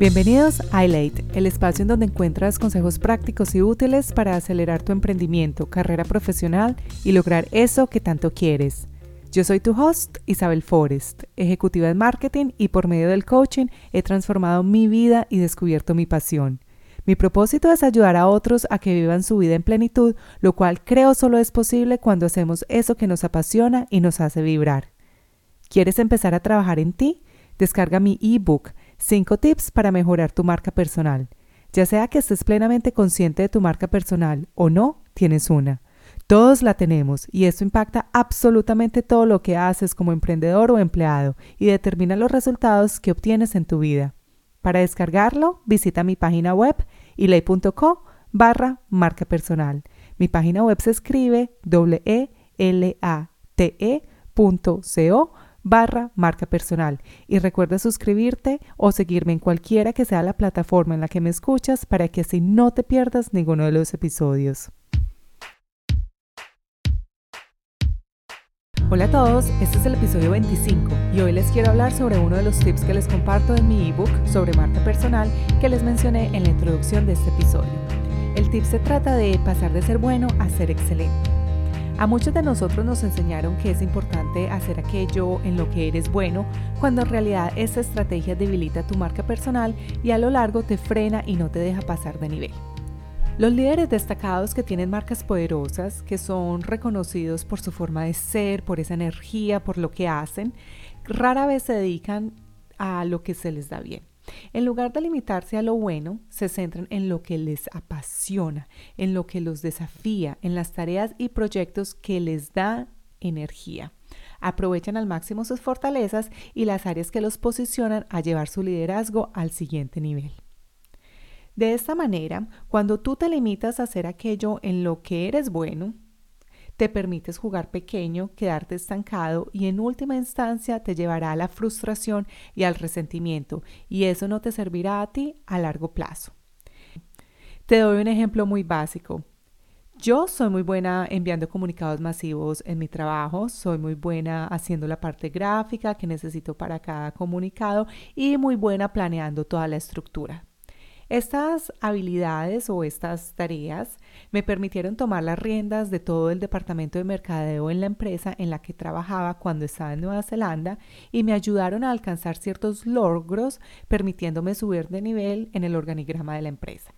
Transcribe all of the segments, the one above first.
Bienvenidos a iLate, el espacio en donde encuentras consejos prácticos y útiles para acelerar tu emprendimiento, carrera profesional y lograr eso que tanto quieres. Yo soy tu host, Isabel Forrest, ejecutiva de marketing y por medio del coaching he transformado mi vida y descubierto mi pasión. Mi propósito es ayudar a otros a que vivan su vida en plenitud, lo cual creo solo es posible cuando hacemos eso que nos apasiona y nos hace vibrar. ¿Quieres empezar a trabajar en ti? Descarga mi ebook 5 tips para mejorar tu marca personal. Ya sea que estés plenamente consciente de tu marca personal o no, tienes una. Todos la tenemos y esto impacta absolutamente todo lo que haces como emprendedor o empleado y determina los resultados que obtienes en tu vida. Para descargarlo, visita mi página web ilay.co barra marca personal. Mi página web se escribe w e a t -E barra marca personal y recuerda suscribirte o seguirme en cualquiera que sea la plataforma en la que me escuchas para que así no te pierdas ninguno de los episodios. Hola a todos, este es el episodio 25 y hoy les quiero hablar sobre uno de los tips que les comparto en mi ebook sobre marca personal que les mencioné en la introducción de este episodio. El tip se trata de pasar de ser bueno a ser excelente. A muchos de nosotros nos enseñaron que es importante hacer aquello en lo que eres bueno, cuando en realidad esa estrategia debilita tu marca personal y a lo largo te frena y no te deja pasar de nivel. Los líderes destacados que tienen marcas poderosas, que son reconocidos por su forma de ser, por esa energía, por lo que hacen, rara vez se dedican a lo que se les da bien. En lugar de limitarse a lo bueno, se centran en lo que les apasiona, en lo que los desafía, en las tareas y proyectos que les da energía. Aprovechan al máximo sus fortalezas y las áreas que los posicionan a llevar su liderazgo al siguiente nivel. De esta manera, cuando tú te limitas a hacer aquello en lo que eres bueno, te permites jugar pequeño, quedarte estancado y en última instancia te llevará a la frustración y al resentimiento y eso no te servirá a ti a largo plazo. Te doy un ejemplo muy básico. Yo soy muy buena enviando comunicados masivos en mi trabajo, soy muy buena haciendo la parte gráfica que necesito para cada comunicado y muy buena planeando toda la estructura. Estas habilidades o estas tareas me permitieron tomar las riendas de todo el departamento de mercadeo en la empresa en la que trabajaba cuando estaba en Nueva Zelanda y me ayudaron a alcanzar ciertos logros permitiéndome subir de nivel en el organigrama de la empresa.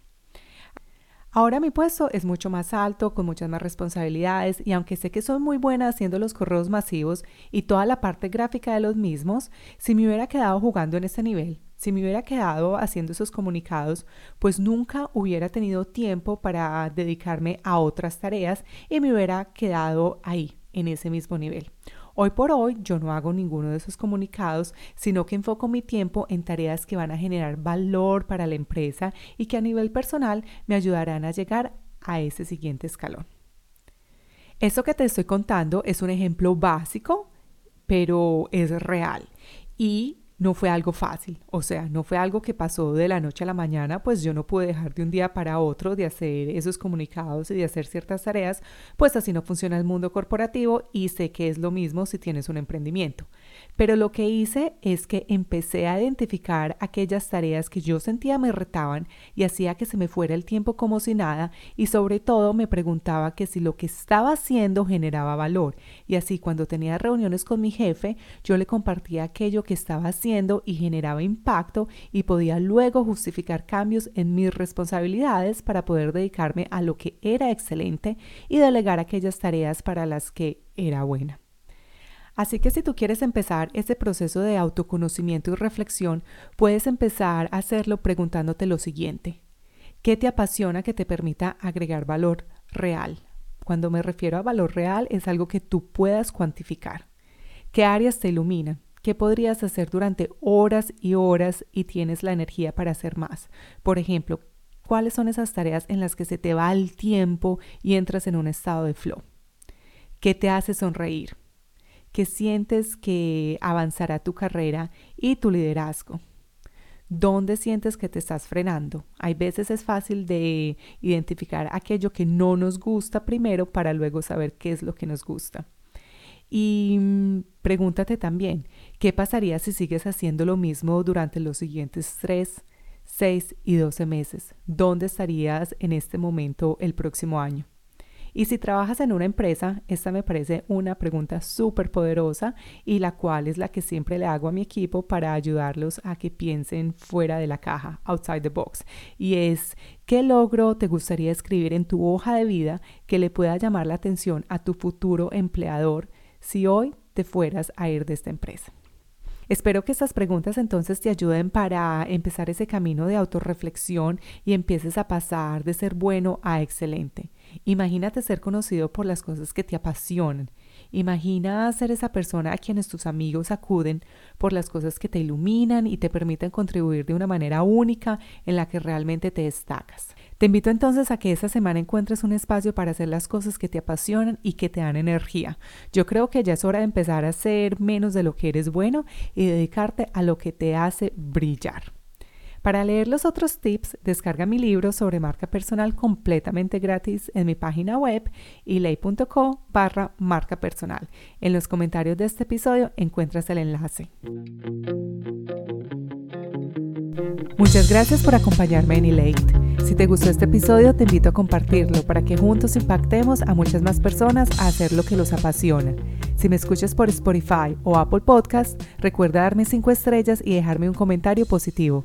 Ahora mi puesto es mucho más alto, con muchas más responsabilidades y aunque sé que soy muy buena haciendo los correos masivos y toda la parte gráfica de los mismos, si me hubiera quedado jugando en ese nivel, si me hubiera quedado haciendo esos comunicados, pues nunca hubiera tenido tiempo para dedicarme a otras tareas y me hubiera quedado ahí, en ese mismo nivel. Hoy por hoy yo no hago ninguno de esos comunicados, sino que enfoco mi tiempo en tareas que van a generar valor para la empresa y que a nivel personal me ayudarán a llegar a ese siguiente escalón. Eso que te estoy contando es un ejemplo básico, pero es real. Y no fue algo fácil, o sea, no fue algo que pasó de la noche a la mañana, pues yo no pude dejar de un día para otro de hacer esos comunicados y de hacer ciertas tareas, pues así no funciona el mundo corporativo y sé que es lo mismo si tienes un emprendimiento. Pero lo que hice es que empecé a identificar aquellas tareas que yo sentía me retaban y hacía que se me fuera el tiempo como si nada y sobre todo me preguntaba que si lo que estaba haciendo generaba valor y así cuando tenía reuniones con mi jefe yo le compartía aquello que estaba haciendo y generaba impacto y podía luego justificar cambios en mis responsabilidades para poder dedicarme a lo que era excelente y delegar aquellas tareas para las que era buena. Así que si tú quieres empezar ese proceso de autoconocimiento y reflexión, puedes empezar a hacerlo preguntándote lo siguiente. ¿Qué te apasiona que te permita agregar valor real? Cuando me refiero a valor real es algo que tú puedas cuantificar. ¿Qué áreas te iluminan? ¿Qué podrías hacer durante horas y horas y tienes la energía para hacer más? Por ejemplo, ¿cuáles son esas tareas en las que se te va el tiempo y entras en un estado de flow? ¿Qué te hace sonreír? que sientes que avanzará tu carrera y tu liderazgo. ¿Dónde sientes que te estás frenando? Hay veces es fácil de identificar aquello que no nos gusta primero para luego saber qué es lo que nos gusta. Y mm, pregúntate también, ¿qué pasaría si sigues haciendo lo mismo durante los siguientes tres, 6 y 12 meses? ¿Dónde estarías en este momento el próximo año? Y si trabajas en una empresa, esta me parece una pregunta súper poderosa y la cual es la que siempre le hago a mi equipo para ayudarlos a que piensen fuera de la caja, outside the box. Y es, ¿qué logro te gustaría escribir en tu hoja de vida que le pueda llamar la atención a tu futuro empleador si hoy te fueras a ir de esta empresa? Espero que estas preguntas entonces te ayuden para empezar ese camino de autorreflexión y empieces a pasar de ser bueno a excelente. Imagínate ser conocido por las cosas que te apasionan. Imagina ser esa persona a quienes tus amigos acuden por las cosas que te iluminan y te permiten contribuir de una manera única en la que realmente te destacas. Te invito entonces a que esta semana encuentres un espacio para hacer las cosas que te apasionan y que te dan energía. Yo creo que ya es hora de empezar a hacer menos de lo que eres bueno y dedicarte a lo que te hace brillar. Para leer los otros tips, descarga mi libro sobre marca personal completamente gratis en mi página web ilay.co barra marca personal. En los comentarios de este episodio encuentras el enlace. Muchas gracias por acompañarme en Elate. Si te gustó este episodio, te invito a compartirlo para que juntos impactemos a muchas más personas a hacer lo que los apasiona. Si me escuchas por Spotify o Apple Podcast, recuerda darme 5 estrellas y dejarme un comentario positivo.